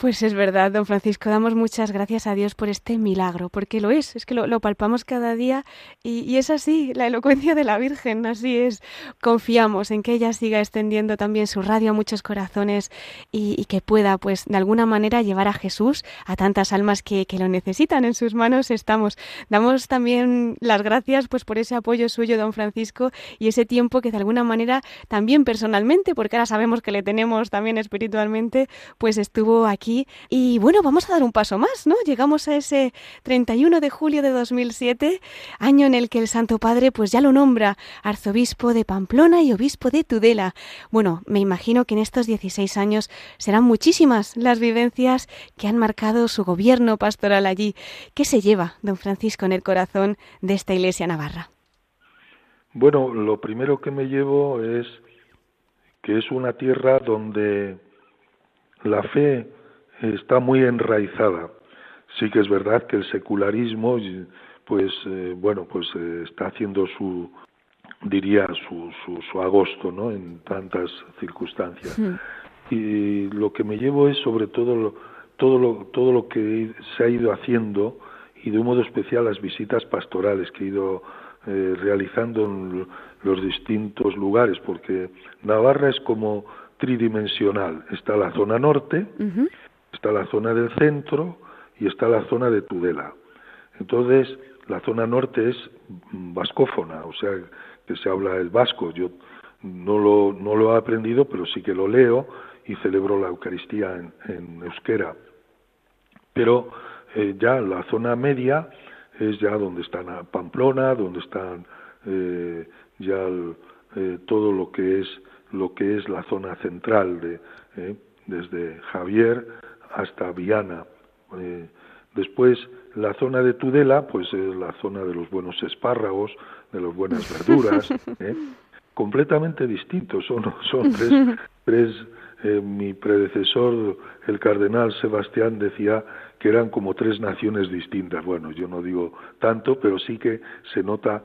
Pues es verdad, don Francisco, damos muchas gracias a Dios por este milagro, porque lo es, es que lo, palpamos cada día y, es así, la elocuencia de la Virgen, así es. Confiamos en que ella siga extendiendo también su radio a muchos corazones y, que pueda, pues, de alguna manera llevar a Jesús a tantas almas que, que, lo necesitan. En sus manos estamos. Damos también las gracias, pues, por ese apoyo suyo, don Francisco, y ese tiempo que de alguna manera también personalmente, porque ahora sabemos que le tenemos también espiritualmente, pues estuvo aquí y bueno, vamos a dar un paso más, ¿no? Llegamos a ese 31 de julio de 2007, año en el que el Santo Padre pues ya lo nombra arzobispo de Pamplona y obispo de Tudela. Bueno, me imagino que en estos 16 años serán muchísimas las vivencias que han marcado su gobierno pastoral allí. ¿Qué se lleva, don Francisco, en el corazón de esta iglesia navarra? Bueno, lo primero que me llevo es que es una tierra donde la fe está muy enraizada. Sí que es verdad que el secularismo, pues eh, bueno, pues eh, está haciendo su diría su, su, agosto, ¿no? En tantas circunstancias. Y lo que me llevo es sobre todo lo, todo lo, todo lo que se ha ido haciendo y de un modo especial las visitas pastorales que he ido eh, realizando en los distintos lugares, porque Navarra es como tridimensional. Está la zona norte, está la zona del centro y está la zona de Tudela. Entonces, la zona norte es vascófona, o sea, que se habla el vasco. Yo no lo, no lo he aprendido, pero sí que lo leo y celebro la Eucaristía en, euskera. Pero eh, ya la zona media es ya donde está Pamplona, donde están eh, ya eh, todo lo que es lo que es la zona central de eh, desde Javier hasta Viana. Eh, después la zona de Tudela, pues es la zona de los buenos espárragos, de las buenas verduras, ¿eh? completamente distintos. Son, son tres, tres eh, mi predecesor, el cardenal Sebastián, decía que eran como tres naciones distintas. Bueno, yo no digo tanto, pero sí que se nota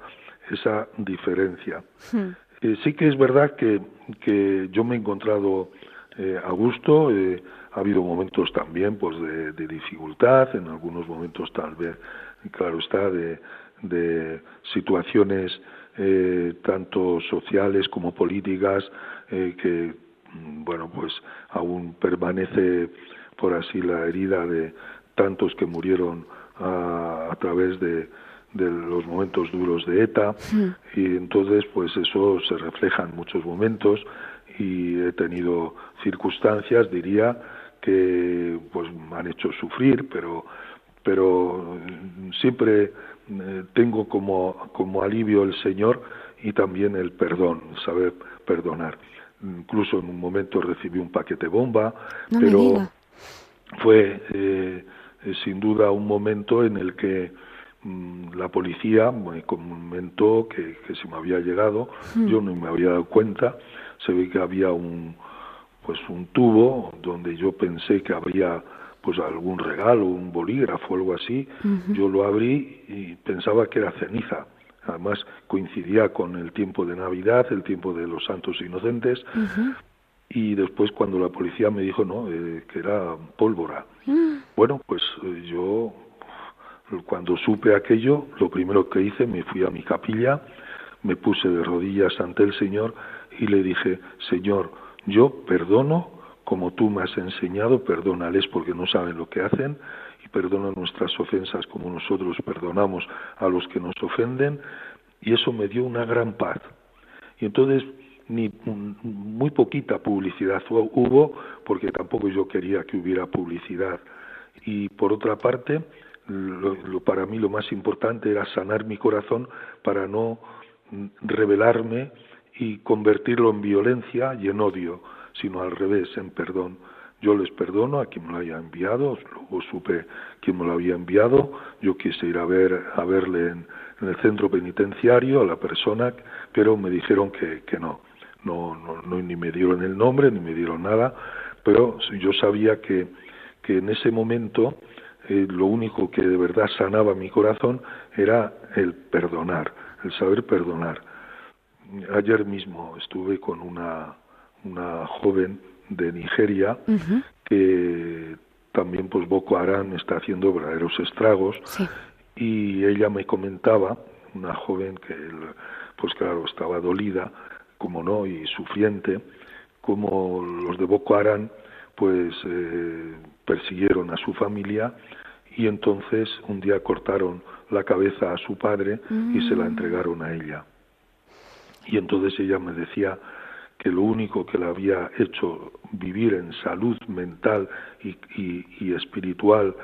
esa diferencia. Hmm. Eh, sí que es verdad que, que yo me he encontrado eh, a gusto, eh, ha habido momentos también pues de, de, dificultad, en algunos momentos tal vez, claro está, de, de situaciones eh, tanto sociales como políticas que, mm, bueno, pues aún permanece, por así, la herida de tantos que murieron a, a través de, de los momentos duros de ETA. Y entonces pues eso se refleja en muchos momentos y he tenido circunstancias diría que pues me han hecho sufrir pero pero siempre eh, tengo como como alivio el Señor y también el perdón saber perdonar. Incluso en un momento recibí un paquete bomba pero fue eh, sin duda un momento en el que Mm, la policía me comentó que, que se me había llegado, hmm. yo no me había dado cuenta, se ve que había un pues un tubo donde yo pensé que habría pues algún regalo, un bolígrafo o algo así, yo lo abrí y pensaba que era ceniza. Además coincidía con el tiempo de Navidad, el tiempo de los santos inocentes, y después cuando la policía me dijo no, eh, que era pólvora. Hmm. Bueno, pues eh, yo cuando supe aquello, lo primero que hice, me fui a mi capilla, me puse de rodillas ante el Señor y le dije, Señor, yo perdono como tú me has enseñado, perdónales porque no saben lo que hacen y perdona nuestras ofensas como nosotros perdonamos a los que nos ofenden y eso me dio una gran paz. Y entonces ni muy poquita publicidad hubo porque tampoco yo quería que hubiera publicidad y por otra parte lo, para mí lo más importante era sanar mi corazón para no rebelarme y convertirlo en violencia y en odio, sino al revés, en perdón. Yo les perdono a quien me lo haya enviado, luego supe quién me lo había enviado, yo quise ir a ver a verle en, el centro penitenciario a la persona, pero me dijeron que, que no. No, no, no, ni me dieron el nombre, ni me dieron nada, pero yo sabía que, que en ese momento eh, lo único que de verdad sanaba mi corazón era el perdonar, el saber perdonar. Ayer mismo estuve con una, una joven de Nigeria que también pues Boko Haram está haciendo verdaderos estragos y ella me comentaba, una joven que pues claro estaba dolida, como no, y sufriente, como los de Boko Haram pues eh, persiguieron a su familia y entonces un día cortaron la cabeza a su padre y se la mm. entregaron a ella. Y entonces ella me decía que lo único que le había hecho vivir en salud mental y, y, espiritual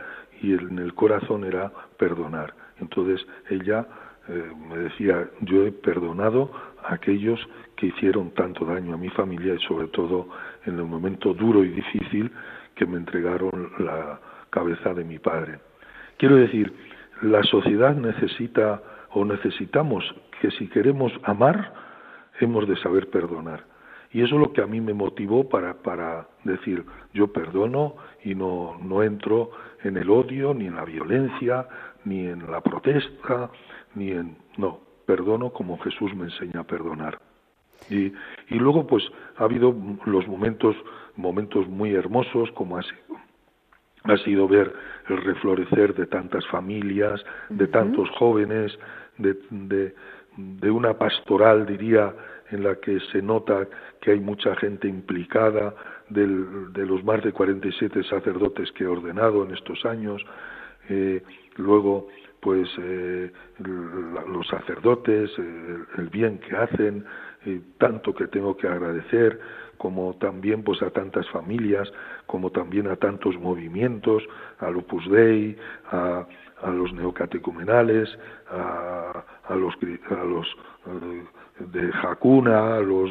y en el corazón era perdonar. Entonces ella eh, me decía, yo he perdonado a aquellos que hicieron tanto daño a mi familia y sobre todo en el momento duro y difícil que me entregaron la cabeza de mi padre. Quiero decir, la sociedad necesita o necesitamos que si queremos amar, hemos de saber perdonar. Y eso es lo que a mí me motivó para, para decir, yo perdono y no, no entro en el odio, ni en la violencia, ni en la protesta, ni en... No, perdono como Jesús me enseña a perdonar. Y, y luego pues ha habido los momentos, momentos muy hermosos como ha sido, ha sido ver el reflorecer de tantas familias, de tantos jóvenes, de, de, de una pastoral, diría, en la que se nota que hay mucha gente implicada, del, de los más de 47 sacerdotes que he ordenado en estos años, eh, luego pues eh, los sacerdotes, eh, el, bien que hacen, tanto que tengo que agradecer, como también pues a tantas familias, como también a tantos movimientos, al Opus Dei, a, a los neocatecumenales, a, a los, a los de Jacuna, a los,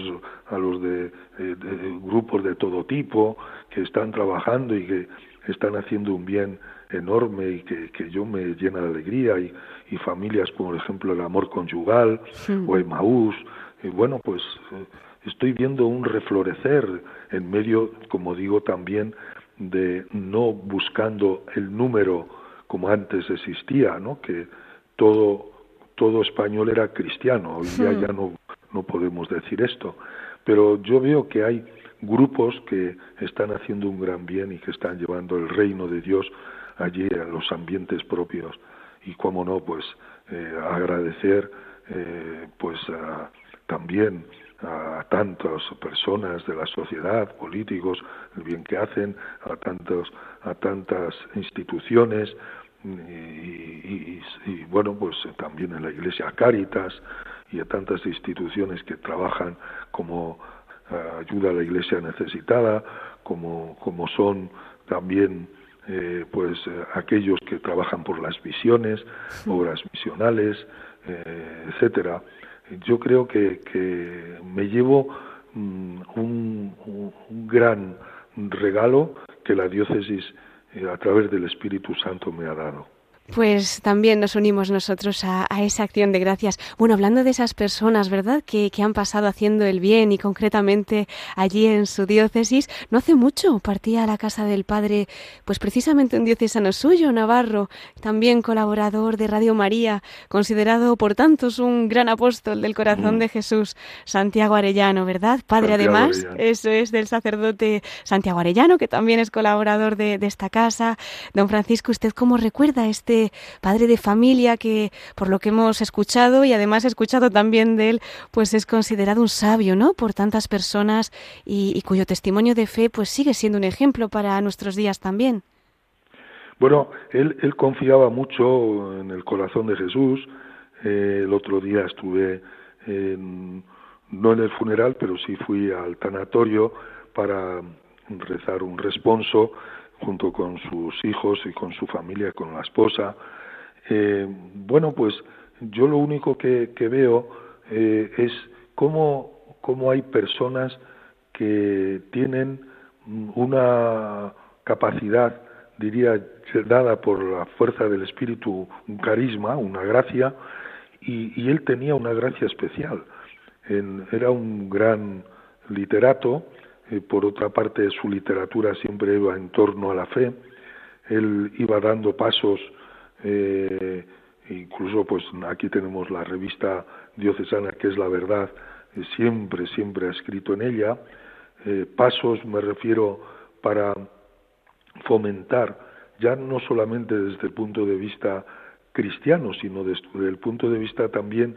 a los de, de, grupos de todo tipo que están trabajando y que están haciendo un bien enorme y que, que yo me llena de alegría. Y, y familias como por ejemplo el amor conyugal o Emaús. Y bueno pues eh, estoy viendo un reflorecer en medio como digo también de no buscando el número como antes existía no que todo todo español era cristiano. Hoy día ya no no podemos decir esto. Pero yo veo que hay grupos que están haciendo un gran bien y que están llevando el reino de Dios allí en los ambientes propios. Y cómo no pues eh, agradecer eh, pues también a tantas personas de la sociedad, políticos, el bien que hacen, a tantos, a tantas instituciones y, y, bueno pues también en la Iglesia Caritas y a tantas instituciones que trabajan como ayuda a la Iglesia necesitada, como, como son también eh, pues eh, aquellos que trabajan por las visiones, obras misionales, eh, etcétera. Yo creo que, que me llevo mm, un, un, gran regalo que la diócesis a través del Espíritu Santo me ha dado. Pues también nos unimos nosotros a, esa acción de gracias. Bueno, hablando de esas personas, ¿verdad?, que, han pasado haciendo el bien y concretamente allí en su diócesis, no hace mucho partía a la casa del Padre, pues precisamente un diocesano suyo, Navarro, también colaborador de Radio María, considerado por tantos un gran apóstol del corazón de Jesús, Santiago Arellano, ¿verdad? Padre además, eso es del sacerdote Santiago Arellano, que también es colaborador de, de esta casa. Don Francisco, ¿usted cómo recuerda este padre de familia que, por lo que hemos escuchado y además escuchado también de él, pues es considerado un sabio, ¿no? Por tantas personas y, cuyo testimonio de fe, pues sigue siendo un ejemplo para nuestros días también. Bueno, él, él confiaba mucho en el corazón de Jesús. Eh, el otro día estuve no en el funeral, pero sí fui al tanatorio para rezar un responso junto con sus hijos y con su familia, con la esposa. Eh, bueno, pues yo lo único que, veo eh, es cómo, cómo hay personas que tienen una capacidad, diría, dada por la fuerza del Espíritu, un carisma, una gracia, y, y él tenía una gracia especial. En, era un gran literato, eh, por otra parte, su literatura siempre iba en torno a la fe. Él iba dando pasos, eh, incluso pues aquí tenemos la revista diocesana que es la verdad, eh, siempre, siempre ha escrito en ella. pasos me refiero para fomentar, ya no solamente desde el punto de vista cristiano, sino desde el punto de vista también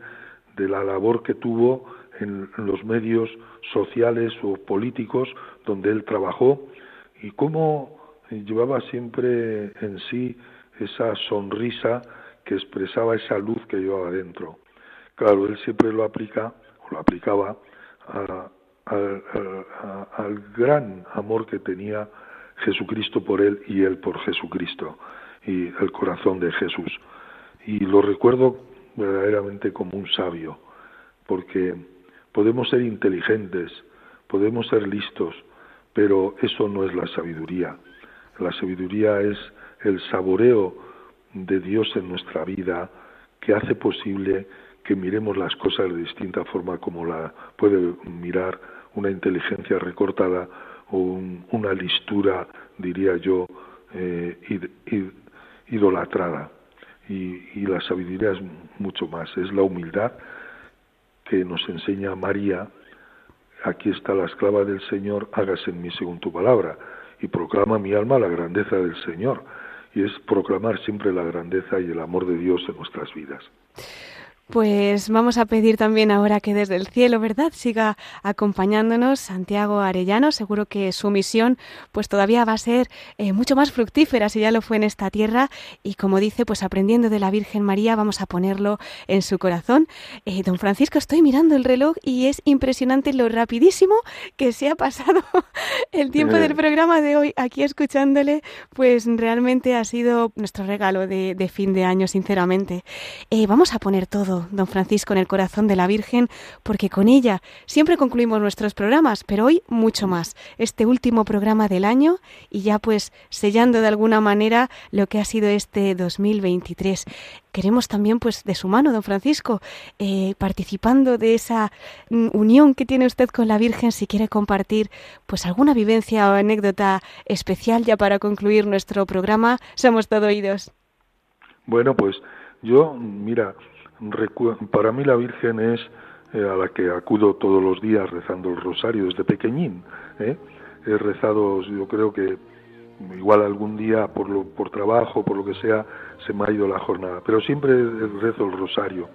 de la labor que tuvo en los medios sociales o políticos donde él trabajó y cómo llevaba siempre en sí esa sonrisa que expresaba esa luz que llevaba dentro. Claro, él siempre lo aplica o lo aplicaba al gran amor que tenía Jesucristo por él y él por Jesucristo y el corazón de Jesús. Y lo recuerdo verdaderamente como un sabio, porque Podemos ser inteligentes, podemos ser listos, pero eso no es la sabiduría. La sabiduría es el saboreo de Dios en nuestra vida que hace posible que miremos las cosas de distinta forma como la puede mirar una inteligencia recortada o una listura, diría yo, eh, idolatrada. y la sabiduría es mucho más, es la humildad que nos enseña María, aquí está la esclava del Señor, hágase en mí según tu palabra, y proclama mi alma la grandeza del Señor. Y es proclamar siempre la grandeza y el amor de Dios en nuestras vidas. Pues vamos a pedir también ahora que desde el cielo, ¿verdad?, siga acompañándonos Santiago Arellano. Seguro que su misión, pues todavía va a ser eh, mucho más fructífera si ya lo fue en esta tierra. Y como dice, pues aprendiendo de la Virgen María, vamos a ponerlo en su corazón. Eh, don Francisco, estoy mirando el reloj y es impresionante lo rapidísimo que se ha pasado el tiempo del programa de hoy aquí escuchándole. Pues realmente ha sido nuestro regalo de, de fin de año, sinceramente. Eh, vamos a poner todo don Francisco, en el corazón de la Virgen, porque con ella siempre concluimos nuestros programas, pero hoy mucho más. Este último programa del año y ya pues sellando de alguna manera lo que ha sido este 2023 queremos también, pues, de su mano, don Francisco, eh, participando de esa mm, unión que tiene usted con la Virgen, si quiere compartir, pues, alguna vivencia o anécdota especial ya para concluir nuestro programa, somos todo oídos. Bueno, pues yo, mira, para mí la Virgen es eh, a la que acudo todos los días rezando el rosario desde pequeñín. ¿eh? He rezado, yo creo que igual algún día por, lo, por trabajo, por lo que sea, se me ha ido la jornada, pero siempre rezo el rosario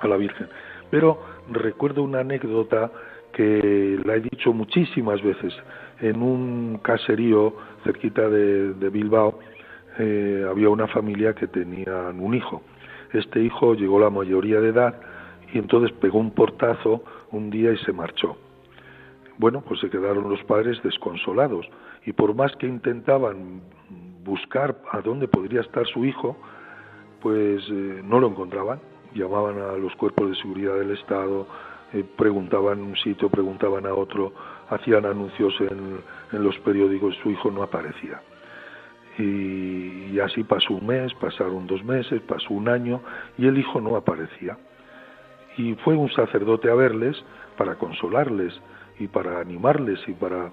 a la Virgen. Pero recuerdo una anécdota que la he dicho muchísimas veces en un caserío cerquita de, Bilbao. Eh, había una familia que tenían un hijo este hijo llegó a la mayoría de edad y entonces pegó un portazo un día y se marchó. Bueno, pues se quedaron los padres desconsolados y por más que intentaban buscar a dónde podría estar su hijo, pues eh, no lo encontraban. Llamaban a los cuerpos de seguridad del Estado, eh, preguntaban un sitio, preguntaban a otro, hacían anuncios en, en los periódicos, su hijo no aparecía. Y, así pasó un mes, pasaron dos meses, pasó un año y el hijo no aparecía. Y fue un sacerdote a verles para consolarles y para animarles y para...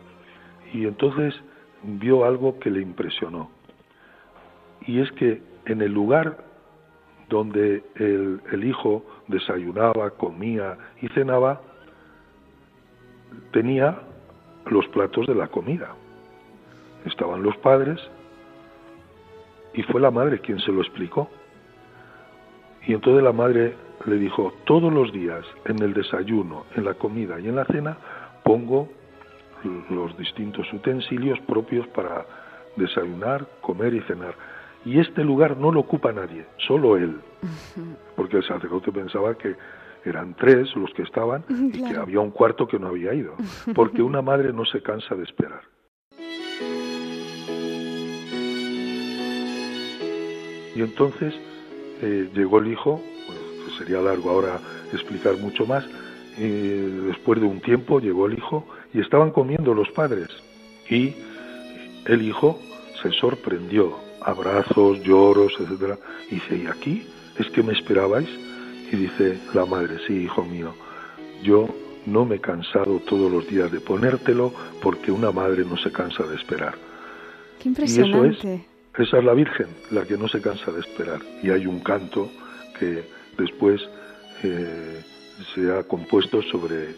Y entonces vio algo que le impresionó. Y es que en el lugar donde el, el hijo desayunaba, comía y cenaba, tenía los platos de la comida. Estaban los padres y fue la madre quien se lo explicó. Y entonces la madre le dijo, todos los días en el desayuno, en la comida y en la cena pongo los distintos utensilios propios para desayunar, comer y cenar. Y este lugar no lo ocupa nadie, solo él. Porque el sacerdote pensaba que eran tres los que estaban y que había un cuarto que no había ido. Porque una madre no se cansa de esperar. Y entonces eh, llegó el hijo, pues sería largo ahora explicar mucho más, y después de un tiempo llegó el hijo y estaban comiendo los padres. Y el hijo se sorprendió, abrazos, lloros, etc. Y dice, ¿y aquí? ¿Es que me esperabais? Y dice la madre, sí, hijo mío, yo no me he cansado todos los días de ponértelo porque una madre no se cansa de esperar. Qué impresionante. Esa es la Virgen, la que no se cansa de esperar. Y hay un canto que después eh, se ha compuesto sobre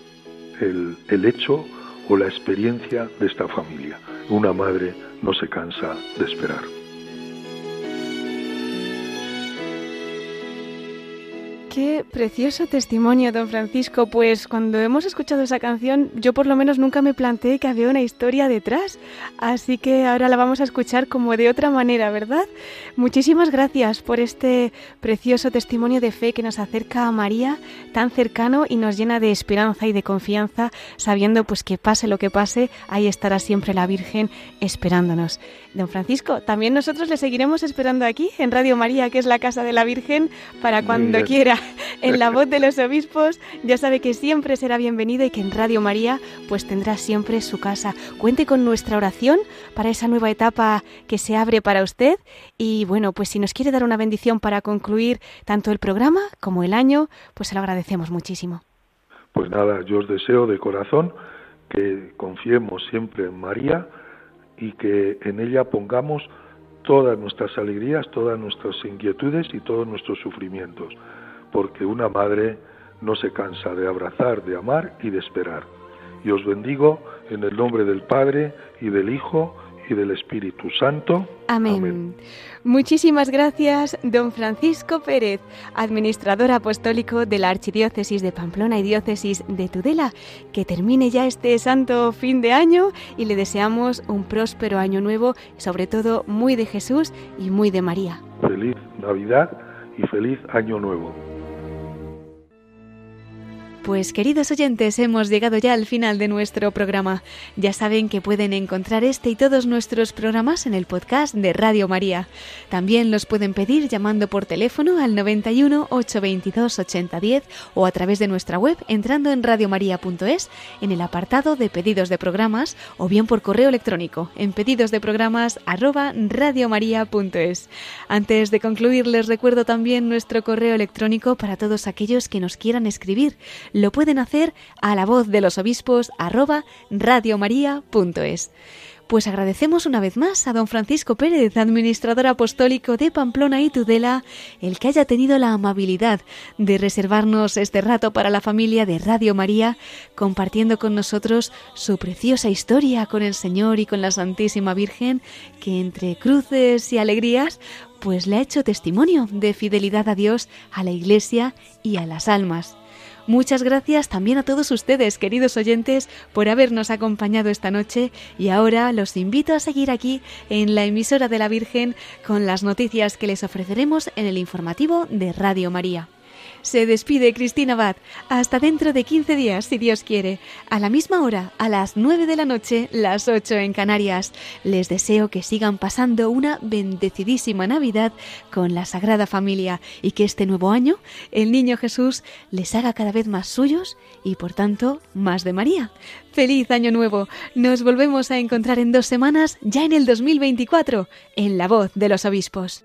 el, el hecho o la experiencia de esta familia. Una madre no se cansa de esperar. Qué precioso testimonio, don Francisco. Pues cuando hemos escuchado esa canción, yo por lo menos nunca me planteé que había una historia detrás. Así que ahora la vamos a escuchar como de otra manera, ¿verdad? Muchísimas gracias por este precioso testimonio de fe que nos acerca a María tan cercano y nos llena de esperanza y de confianza, sabiendo pues que pase lo que pase, ahí estará siempre la Virgen esperándonos. Don Francisco, también nosotros le seguiremos esperando aquí en Radio María, que es la casa de la Virgen, para cuando quiera en la voz de los obispos, ya sabe que siempre será bienvenido y que en Radio María pues tendrá siempre su casa. Cuente con nuestra oración para esa nueva etapa que se abre para usted y bueno, pues si nos quiere dar una bendición para concluir tanto el programa como el año, pues se lo agradecemos muchísimo. Pues nada, yo os deseo de corazón que confiemos siempre en María y que en ella pongamos todas nuestras alegrías, todas nuestras inquietudes y todos nuestros sufrimientos porque una madre no se cansa de abrazar, de amar y de esperar. Y os bendigo en el nombre del Padre y del Hijo y del Espíritu Santo. Amén. Muchísimas gracias, don Francisco Pérez, administrador apostólico de la Archidiócesis de Pamplona y Diócesis de Tudela. Que termine ya este santo fin de año y le deseamos un próspero año nuevo, sobre todo muy de Jesús y muy de María. Feliz Navidad y feliz año nuevo. Pues queridos oyentes, hemos llegado ya al final de nuestro programa. Ya saben que pueden encontrar este y todos nuestros programas en el podcast de Radio María. También los pueden pedir llamando por teléfono al 91 822 8010 o a través de nuestra web entrando en radiomaria.es en el apartado de pedidos de programas o bien por correo electrónico en pedidos de programas arroba radiomaria.es. Antes de concluir les recuerdo también nuestro correo electrónico para todos aquellos que nos quieran escribir lo pueden hacer a la voz de los obispos arroba radiomaria.es. Pues agradecemos una vez más a don Francisco Pérez, administrador apostólico de Pamplona y Tudela, el que haya tenido la amabilidad de reservarnos este rato para la familia de Radio María, compartiendo con nosotros su preciosa historia con el Señor y con la Santísima Virgen, que entre cruces y alegrías, pues le ha hecho testimonio de fidelidad a Dios, a la Iglesia y a las almas. Muchas gracias también a todos ustedes, queridos oyentes, por habernos acompañado esta noche y ahora los invito a seguir aquí en la emisora de la Virgen con las noticias que les ofreceremos en el informativo de Radio María. Se despide Cristina Abad. Hasta dentro de 15 días, si Dios quiere. A la misma hora, a las 9 de la noche, las 8 en Canarias. Les deseo que sigan pasando una bendecidísima Navidad con la Sagrada Familia y que este nuevo año el Niño Jesús les haga cada vez más suyos y por tanto más de María. Feliz año nuevo. Nos volvemos a encontrar en dos semanas, ya en el 2024, en La Voz de los Obispos.